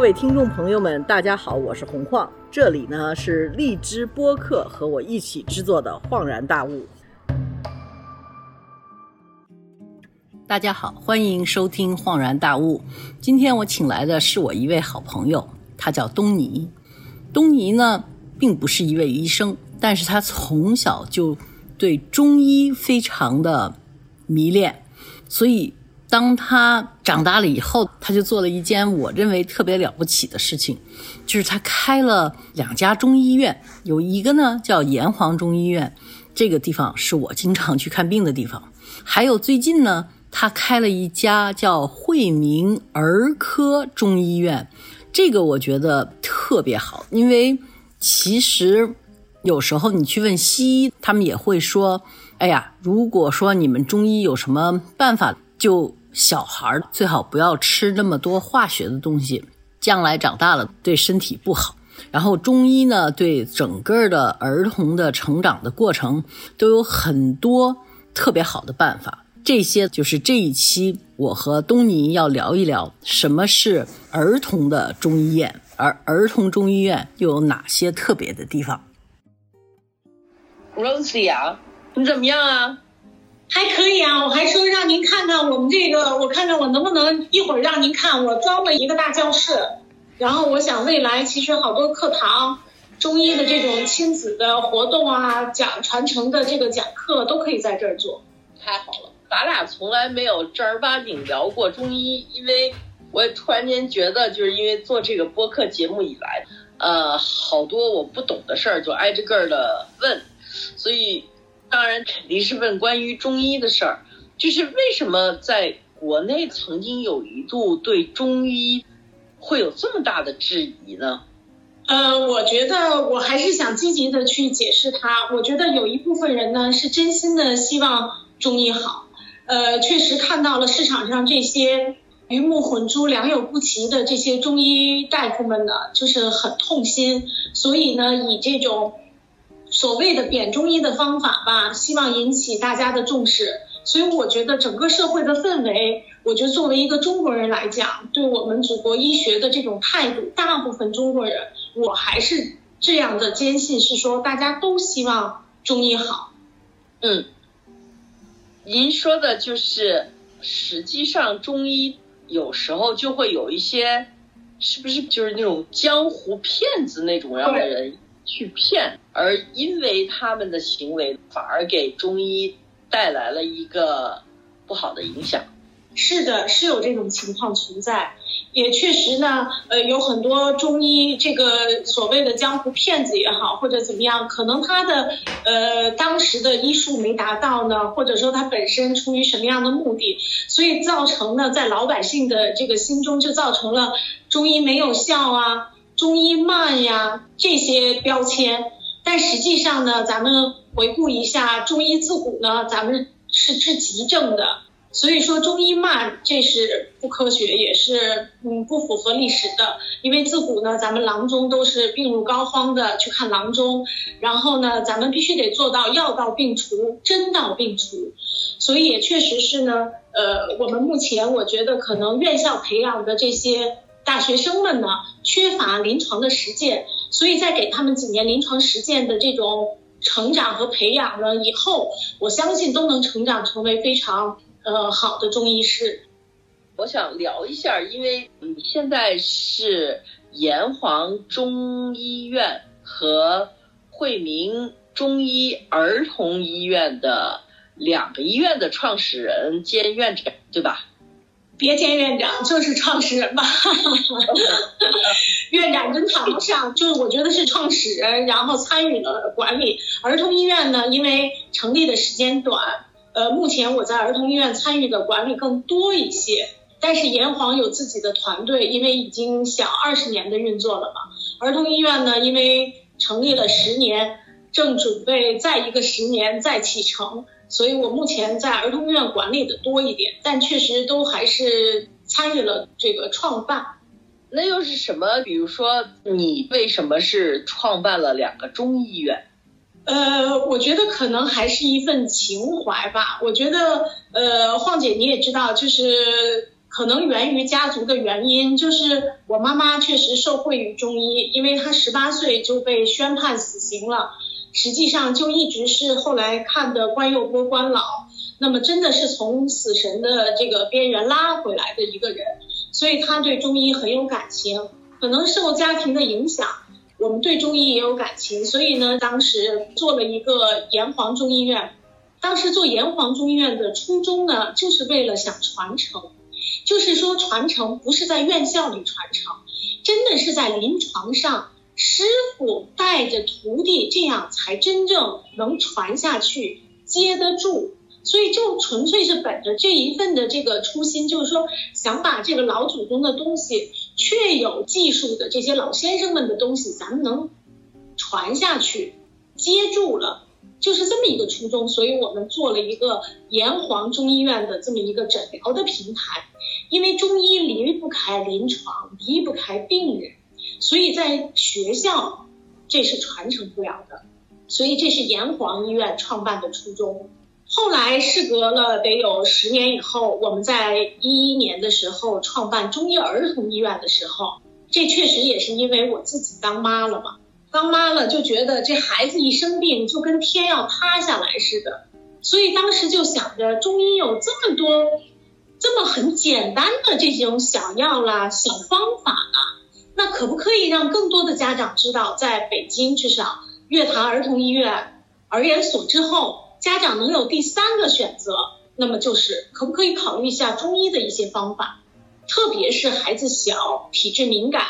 各位听众朋友们，大家好，我是洪晃，这里呢是荔枝播客和我一起制作的《恍然大悟》。大家好，欢迎收听《恍然大悟》。今天我请来的是我一位好朋友，他叫东尼。东尼呢，并不是一位医生，但是他从小就对中医非常的迷恋，所以。当他长大了以后，他就做了一件我认为特别了不起的事情，就是他开了两家中医院，有一个呢叫炎黄中医院，这个地方是我经常去看病的地方。还有最近呢，他开了一家叫惠民儿科中医院，这个我觉得特别好，因为其实有时候你去问西医，他们也会说：“哎呀，如果说你们中医有什么办法，就。”小孩最好不要吃那么多化学的东西，将来长大了对身体不好。然后中医呢，对整个的儿童的成长的过程都有很多特别好的办法。这些就是这一期我和东尼要聊一聊什么是儿童的中医院，而儿童中医院又有哪些特别的地方？Rosie 啊，你怎么样啊？还可以啊，我还说让您看看我们这个，我看看我能不能一会儿让您看，我装了一个大教室，然后我想未来其实好多课堂，中医的这种亲子的活动啊，讲传承的这个讲课都可以在这儿做。太好了，咱俩从来没有正儿八经聊过中医，因为我也突然间觉得，就是因为做这个播客节目以来，呃，好多我不懂的事儿就挨着个儿的问，所以。当然肯定是问关于中医的事儿，就是为什么在国内曾经有一度对中医会有这么大的质疑呢？呃，我觉得我还是想积极的去解释它。我觉得有一部分人呢是真心的希望中医好，呃，确实看到了市场上这些鱼目混珠、良莠不齐的这些中医大夫们呢，就是很痛心，所以呢，以这种。所谓的贬中医的方法吧，希望引起大家的重视。所以我觉得整个社会的氛围，我觉得作为一个中国人来讲，对我们祖国医学的这种态度，大部分中国人，我还是这样的坚信，是说大家都希望中医好。嗯，您说的就是，实际上中医有时候就会有一些，是不是就是那种江湖骗子那种样的人？去骗，而因为他们的行为反而给中医带来了一个不好的影响。是的，是有这种情况存在，也确实呢，呃，有很多中医这个所谓的江湖骗子也好，或者怎么样，可能他的呃当时的医术没达到呢，或者说他本身出于什么样的目的，所以造成呢，在老百姓的这个心中就造成了中医没有效啊。中医慢呀，这些标签，但实际上呢，咱们回顾一下，中医自古呢，咱们是治急症的，所以说中医慢，这是不科学，也是嗯不符合历史的。因为自古呢，咱们郎中都是病入膏肓的去看郎中，然后呢，咱们必须得做到药到病除，针到病除，所以也确实是呢，呃，我们目前我觉得可能院校培养的这些。大学生们呢缺乏临床的实践，所以在给他们几年临床实践的这种成长和培养呢，以后我相信都能成长成为非常呃好的中医师。我想聊一下，因为你现在是炎黄中医院和惠民中医儿童医院的两个医院的创始人兼院长，对吧？别兼院长，就是创始人吧。院长跟谈不上，就是我觉得是创始人，然后参与了管理儿童医院呢。因为成立的时间短，呃，目前我在儿童医院参与的管理更多一些。但是炎黄有自己的团队，因为已经小二十年的运作了嘛。儿童医院呢，因为成立了十年，正准备再一个十年再启程。所以我目前在儿童医院管理的多一点，但确实都还是参与了这个创办。那又是什么？比如说，你为什么是创办了两个中医院？呃，我觉得可能还是一份情怀吧。我觉得，呃，晃姐你也知道，就是可能源于家族的原因，就是我妈妈确实受惠于中医，因为她十八岁就被宣判死刑了，实际上就一直是后来看的关幼波关老，那么真的是从死神的这个边缘拉回来的一个人，所以他对中医很有感情，可能受家庭的影响。我们对中医也有感情，所以呢，当时做了一个炎黄中医院。当时做炎黄中医院的初衷呢，就是为了想传承，就是说传承不是在院校里传承，真的是在临床上，师傅带着徒弟，这样才真正能传下去，接得住。所以就纯粹是本着这一份的这个初心，就是说想把这个老祖宗的东西，确有技术的这些老先生们的东西，咱们能传下去，接住了，就是这么一个初衷。所以我们做了一个炎黄中医院的这么一个诊疗的平台，因为中医离不开临床，离不开病人，所以在学校这是传承不了的。所以这是炎黄医院创办的初衷。后来事隔了得有十年以后，我们在一一年的时候创办中医儿童医院的时候，这确实也是因为我自己当妈了嘛，当妈了就觉得这孩子一生病就跟天要塌下来似的，所以当时就想着中医有这么多这么很简单的这种小药啦、小方法啦，那可不可以让更多的家长知道，在北京至少月坛儿童医院、儿研所之后。家长能有第三个选择，那么就是可不可以考虑一下中医的一些方法，特别是孩子小、体质敏感，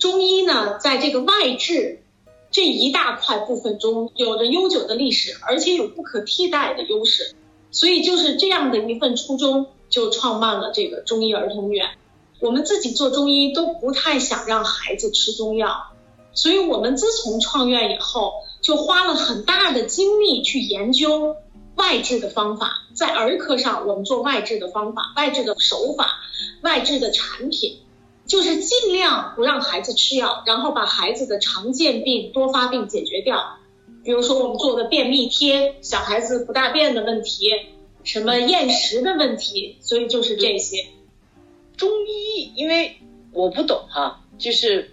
中医呢在这个外治这一大块部分中有着悠久的历史，而且有不可替代的优势，所以就是这样的一份初衷，就创办了这个中医儿童医院。我们自己做中医都不太想让孩子吃中药，所以我们自从创院以后。就花了很大的精力去研究外治的方法，在儿科上我们做外治的方法、外治的手法、外治的产品，就是尽量不让孩子吃药，然后把孩子的常见病、多发病解决掉。比如说我们做的便秘贴，小孩子不大便的问题，什么厌食的问题，所以就是这些。中医，因为我不懂哈，就是。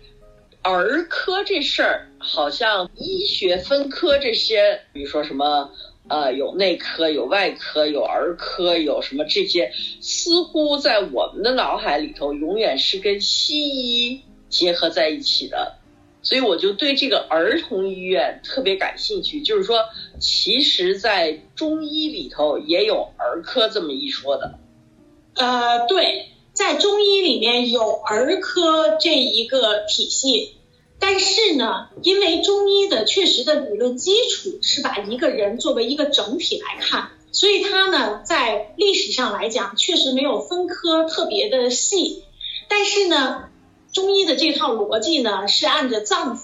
儿科这事儿，好像医学分科这些，比如说什么，呃，有内科、有外科、有儿科，有什么这些，似乎在我们的脑海里头，永远是跟西医结合在一起的。所以我就对这个儿童医院特别感兴趣，就是说，其实，在中医里头也有儿科这么一说的。呃，对。在中医里面有儿科这一个体系，但是呢，因为中医的确实的理论基础是把一个人作为一个整体来看，所以它呢在历史上来讲确实没有分科特别的细。但是呢，中医的这套逻辑呢是按着脏腑，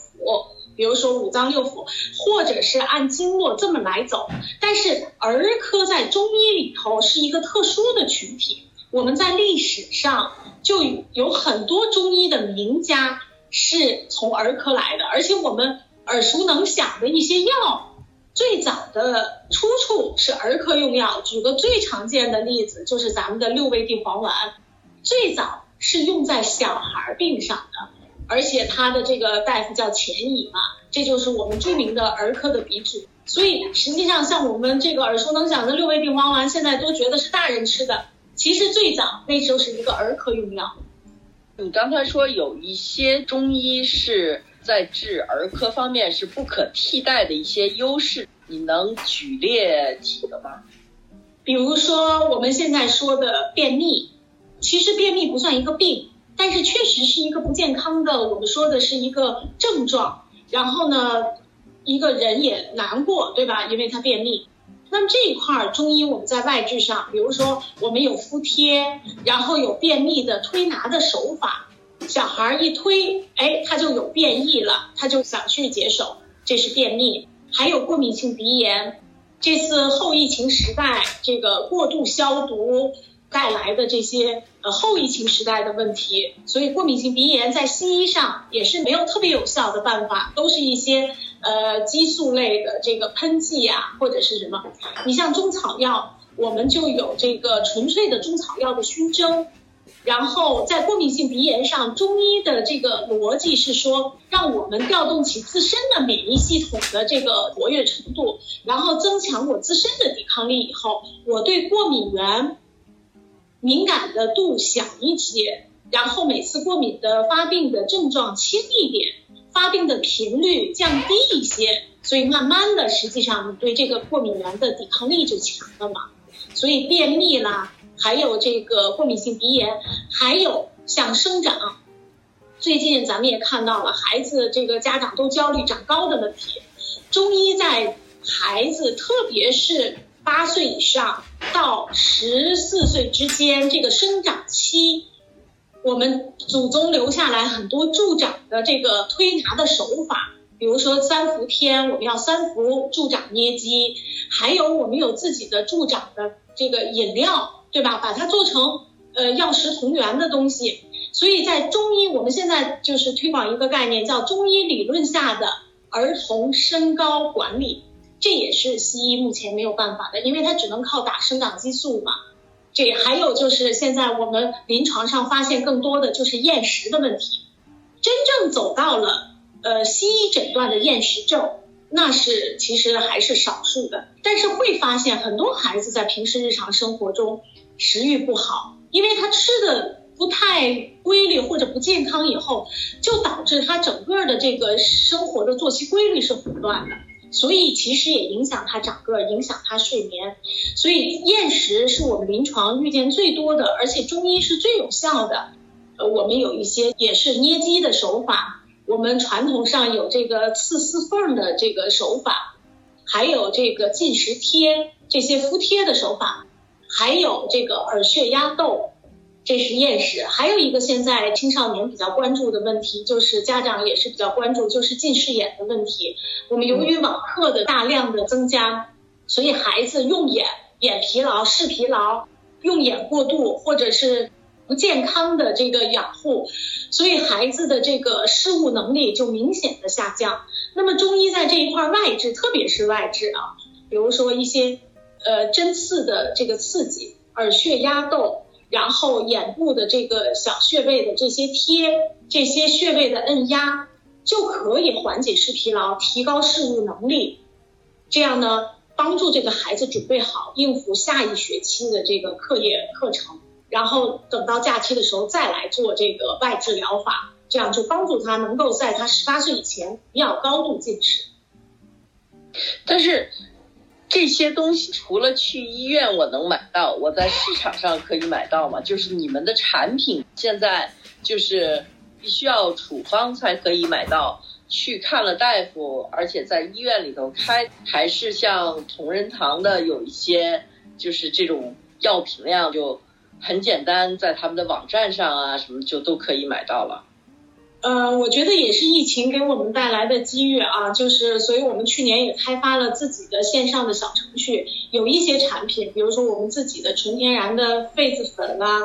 比如说五脏六腑，或者是按经络这么来走。但是儿科在中医里头是一个特殊的群体。我们在历史上就有很多中医的名家是从儿科来的，而且我们耳熟能详的一些药，最早的出处是儿科用药。举个最常见的例子，就是咱们的六味地黄丸，最早是用在小孩病上的，而且他的这个大夫叫钱乙嘛，这就是我们著名的儿科的鼻祖。所以实际上，像我们这个耳熟能详的六味地黄丸，现在都觉得是大人吃的。其实最早那时候是一个儿科用药。你刚才说有一些中医是在治儿科方面是不可替代的一些优势，你能举列几个吗？比如说我们现在说的便秘，其实便秘不算一个病，但是确实是一个不健康的，我们说的是一个症状。然后呢，一个人也难过，对吧？因为他便秘。那么这一块儿中医我们在外治上，比如说我们有敷贴，然后有便秘的推拿的手法，小孩一推，哎，他就有便意了，他就想去解手，这是便秘。还有过敏性鼻炎，这次后疫情时代这个过度消毒。带来的这些呃后疫情时代的问题，所以过敏性鼻炎在西医上也是没有特别有效的办法，都是一些呃激素类的这个喷剂呀或者是什么。你像中草药，我们就有这个纯粹的中草药的熏蒸，然后在过敏性鼻炎上，中医的这个逻辑是说，让我们调动起自身的免疫系统的这个活跃程度，然后增强我自身的抵抗力以后，我对过敏源敏感的度小一些，然后每次过敏的发病的症状轻一点，发病的频率降低一些，所以慢慢的，实际上对这个过敏源的抵抗力就强了嘛。所以便秘啦。还有这个过敏性鼻炎，还有像生长，最近咱们也看到了孩子这个家长都焦虑长高的问题。中医在孩子，特别是八岁以上到十四岁之间这个生长期，我们祖宗留下来很多助长的这个推拿的手法，比如说三伏天我们要三伏助长捏肌，还有我们有自己的助长的这个饮料。对吧？把它做成呃药食同源的东西，所以在中医，我们现在就是推广一个概念，叫中医理论下的儿童身高管理，这也是西医目前没有办法的，因为它只能靠打生长激素嘛。这还有就是现在我们临床上发现更多的就是厌食的问题，真正走到了呃西医诊断的厌食症。那是其实还是少数的，但是会发现很多孩子在平时日常生活中食欲不好，因为他吃的不太规律或者不健康，以后就导致他整个的这个生活的作息规律是混乱的，所以其实也影响他长个，影响他睡眠。所以厌食是我们临床遇见最多的，而且中医是最有效的。呃，我们有一些也是捏肌的手法。我们传统上有这个刺丝缝的这个手法，还有这个进食贴这些敷贴的手法，还有这个耳穴压豆，这是厌食。还有一个现在青少年比较关注的问题，就是家长也是比较关注，就是近视眼的问题。我们由于网课的大量的增加，所以孩子用眼眼疲劳、视疲劳、用眼过度，或者是。不健康的这个养护，所以孩子的这个视物能力就明显的下降。那么中医在这一块外治，特别是外治啊，比如说一些呃针刺的这个刺激，耳穴压豆，然后眼部的这个小穴位的这些贴，这些穴位的按压，就可以缓解视疲劳，提高视物能力，这样呢，帮助这个孩子准备好应付下一学期的这个课业课程。然后等到假期的时候再来做这个外治疗法，这样就帮助他能够在他十八岁以前不要高度近视。但是这些东西除了去医院我能买到，我在市场上可以买到吗？就是你们的产品现在就是必须要处方才可以买到，去看了大夫，而且在医院里头开，还是像同仁堂的有一些就是这种药品量就。很简单，在他们的网站上啊，什么就都可以买到了。呃，我觉得也是疫情给我们带来的机遇啊，就是所以我们去年也开发了自己的线上的小程序，有一些产品，比如说我们自己的纯天然的痱子粉啦，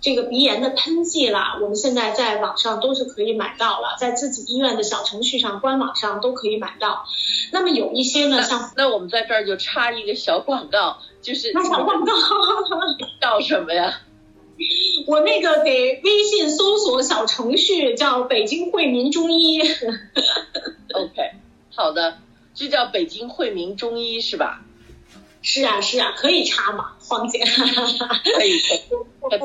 这个鼻炎的喷剂啦，我们现在在网上都是可以买到了，在自己医院的小程序上、官网上都可以买到。那么有一些呢，像那我们在这儿就插一个小广告。就是那小广告叫什么呀？我那个给微信搜索小程序叫北京惠民中医。OK，好的，就叫北京惠民中医是吧？是啊是啊，可以查吗，黄姐？可以，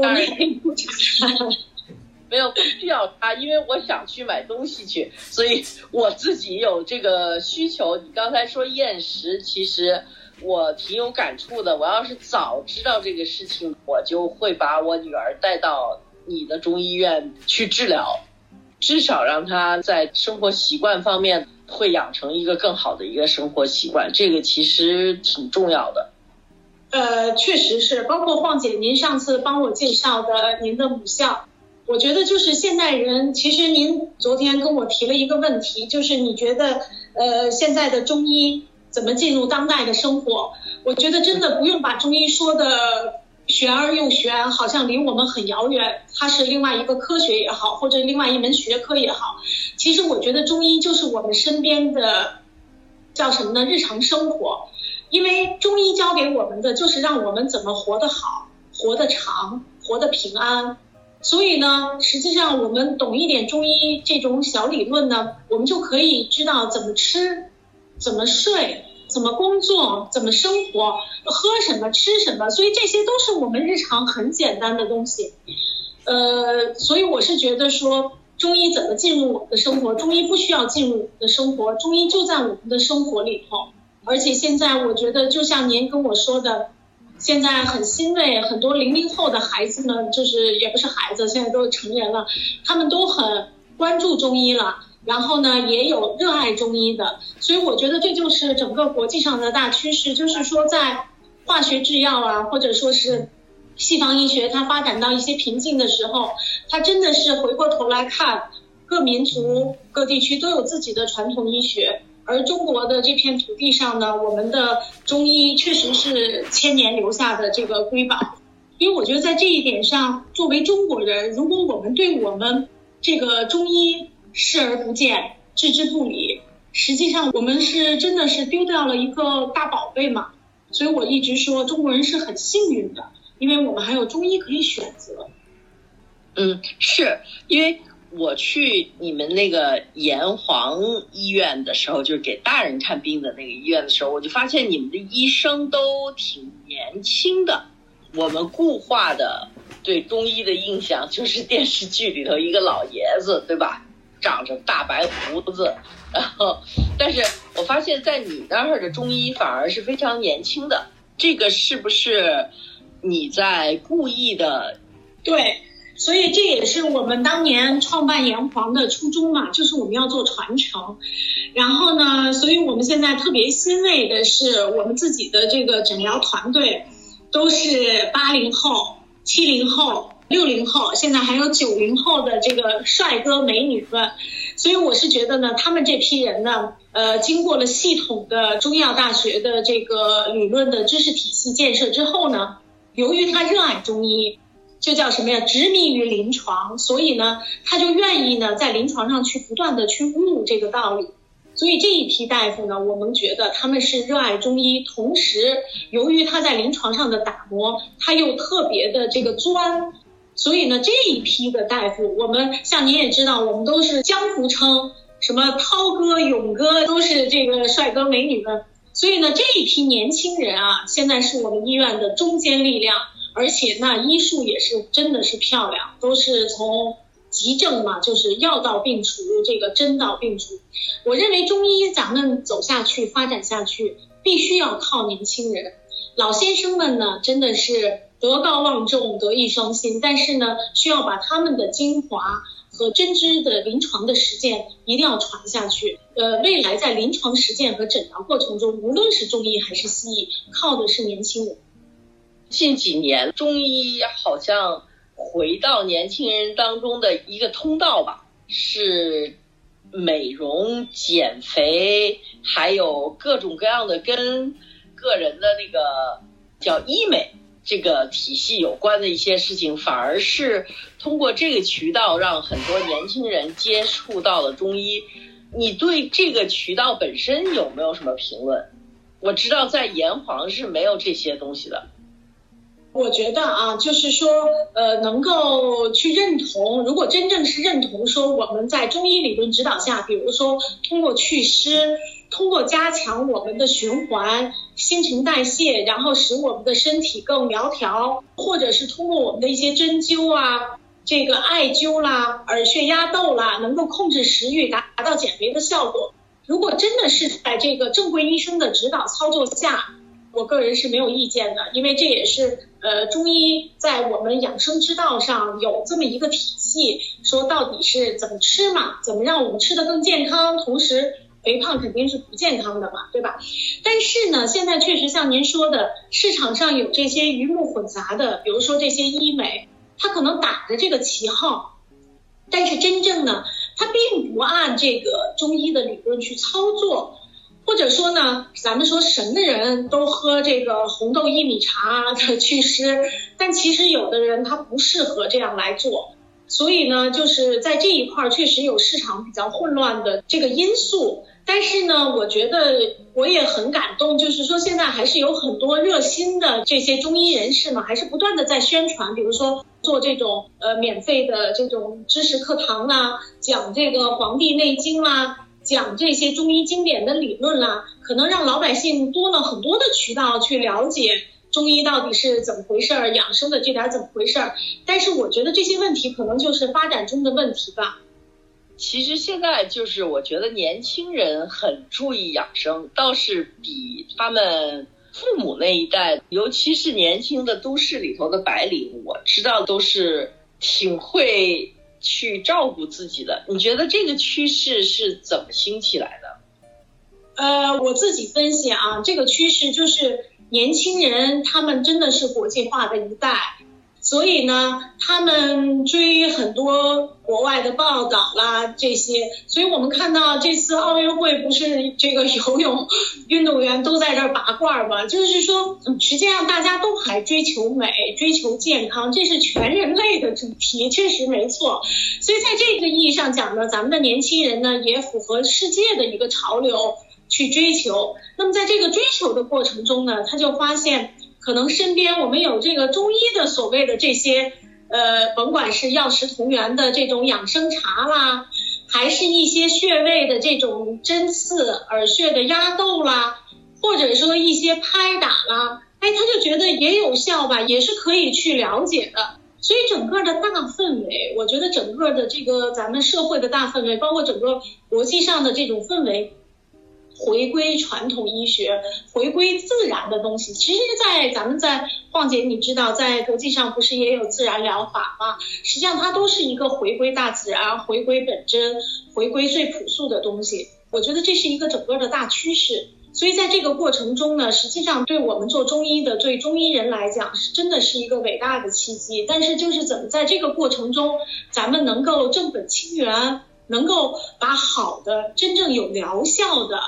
当然可以不插。没有不需要查，因为我想去买东西去，所以我自己有这个需求。你刚才说厌食，其实。我挺有感触的。我要是早知道这个事情，我就会把我女儿带到你的中医院去治疗，至少让她在生活习惯方面会养成一个更好的一个生活习惯。这个其实挺重要的。呃，确实是，包括晃姐您上次帮我介绍的您的母校，我觉得就是现代人。其实您昨天跟我提了一个问题，就是你觉得呃现在的中医。怎么进入当代的生活？我觉得真的不用把中医说的玄而又玄，好像离我们很遥远。它是另外一个科学也好，或者另外一门学科也好。其实我觉得中医就是我们身边的叫什么呢？日常生活。因为中医教给我们的就是让我们怎么活得好、活得长、活得平安。所以呢，实际上我们懂一点中医这种小理论呢，我们就可以知道怎么吃，怎么睡，怎么工作，怎么生活，喝什么，吃什么。所以这些都是我们日常很简单的东西。呃，所以我是觉得说，中医怎么进入我们的生活？中医不需要进入我们的生活，中医就在我们的生活里头。而且现在我觉得，就像您跟我说的。现在很欣慰，很多零零后的孩子们，就是也不是孩子，现在都是成人了，他们都很关注中医了。然后呢，也有热爱中医的，所以我觉得这就是整个国际上的大趋势，就是说在化学制药啊，或者说是西方医学它发展到一些瓶颈的时候，它真的是回过头来看，各民族各地区都有自己的传统医学。而中国的这片土地上呢，我们的中医确实是千年留下的这个瑰宝。因为我觉得在这一点上，作为中国人，如果我们对我们这个中医视而不见、置之不理，实际上我们是真的是丢掉了一个大宝贝嘛。所以我一直说，中国人是很幸运的，因为我们还有中医可以选择。嗯，是因为。我去你们那个炎黄医院的时候，就是给大人看病的那个医院的时候，我就发现你们的医生都挺年轻的。我们固化的对中医的印象就是电视剧里头一个老爷子，对吧？长着大白胡子，然后，但是我发现在你那儿的中医反而是非常年轻的。这个是不是你在故意的？对。所以这也是我们当年创办炎黄的初衷嘛，就是我们要做传承。然后呢，所以我们现在特别欣慰的是，我们自己的这个诊疗团队都是八零后、七零后、六零后，现在还有九零后的这个帅哥美女们。所以我是觉得呢，他们这批人呢，呃，经过了系统的中药大学的这个理论的知识体系建设之后呢，由于他热爱中医。就叫什么呀？执迷于临床，所以呢，他就愿意呢，在临床上去不断的去悟这个道理。所以这一批大夫呢，我们觉得他们是热爱中医，同时由于他在临床上的打磨，他又特别的这个钻，所以呢，这一批的大夫，我们像您也知道，我们都是江湖称，什么涛哥、勇哥，都是这个帅哥美女们。所以呢，这一批年轻人啊，现在是我们医院的中坚力量。而且那医术也是真的是漂亮，都是从急症嘛，就是药到病除，这个针到病除。我认为中医咱们走下去、发展下去，必须要靠年轻人。老先生们呢，真的是德高望重、德艺双馨，但是呢，需要把他们的精华和真知的临床的实践一定要传下去。呃，未来在临床实践和诊疗过程中，无论是中医还是西医，靠的是年轻人。近几年，中医好像回到年轻人当中的一个通道吧，是美容、减肥，还有各种各样的跟个人的那个叫医美这个体系有关的一些事情，反而是通过这个渠道让很多年轻人接触到了中医。你对这个渠道本身有没有什么评论？我知道在炎黄是没有这些东西的。我觉得啊，就是说，呃，能够去认同，如果真正是认同说我们在中医理论指导下，比如说通过祛湿，通过加强我们的循环、新陈代谢，然后使我们的身体更苗条，或者是通过我们的一些针灸啊、这个艾灸啦、耳穴压豆啦，能够控制食欲，达到减肥的效果。如果真的是在这个正规医生的指导操作下，我个人是没有意见的，因为这也是呃中医在我们养生之道上有这么一个体系，说到底是怎么吃嘛，怎么让我们吃的更健康，同时肥胖肯定是不健康的嘛，对吧？但是呢，现在确实像您说的，市场上有这些鱼目混杂的，比如说这些医美，它可能打着这个旗号，但是真正呢，它并不按这个中医的理论去操作。或者说呢，咱们说神的人都喝这个红豆薏米茶的祛湿，但其实有的人他不适合这样来做，所以呢，就是在这一块确实有市场比较混乱的这个因素。但是呢，我觉得我也很感动，就是说现在还是有很多热心的这些中医人士嘛，还是不断的在宣传，比如说做这种呃免费的这种知识课堂啦，讲这个《黄帝内经》啦，讲这些中医经典的理论啦，可能让老百姓多了很多的渠道去了解中医到底是怎么回事儿，养生的这点怎么回事儿。但是我觉得这些问题可能就是发展中的问题吧。其实现在就是我觉得年轻人很注意养生，倒是比他们父母那一代，尤其是年轻的都市里头的白领，我知道都是挺会去照顾自己的。你觉得这个趋势是怎么兴起来的？呃，我自己分析啊，这个趋势就是年轻人他们真的是国际化的一代。所以呢，他们追很多国外的报道啦，这些，所以我们看到这次奥运会不是这个游泳运动员都在这儿拔罐嘛？就是说，实际上大家都还追求美、追求健康，这是全人类的主题，确实没错。所以在这个意义上讲呢，咱们的年轻人呢也符合世界的一个潮流去追求。那么在这个追求的过程中呢，他就发现。可能身边我们有这个中医的所谓的这些，呃，甭管是药食同源的这种养生茶啦，还是一些穴位的这种针刺、耳穴的压豆啦，或者说一些拍打啦，哎，他就觉得也有效吧，也是可以去了解的。所以整个的大氛围，我觉得整个的这个咱们社会的大氛围，包括整个国际上的这种氛围。回归传统医学，回归自然的东西。其实，在咱们在况且，你知道，在国际上不是也有自然疗法吗？实际上，它都是一个回归大自然、回归本真、回归最朴素的东西。我觉得这是一个整个的大趋势。所以，在这个过程中呢，实际上对我们做中医的、对中医人来讲，是真的是一个伟大的契机。但是，就是怎么在这个过程中，咱们能够正本清源，能够把好的、真正有疗效的。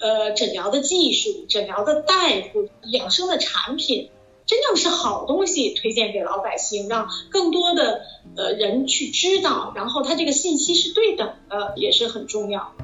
呃，诊疗的技术、诊疗的大夫、养生的产品，真正是好东西，推荐给老百姓，让更多的呃人去知道，然后他这个信息是对等的，也是很重要。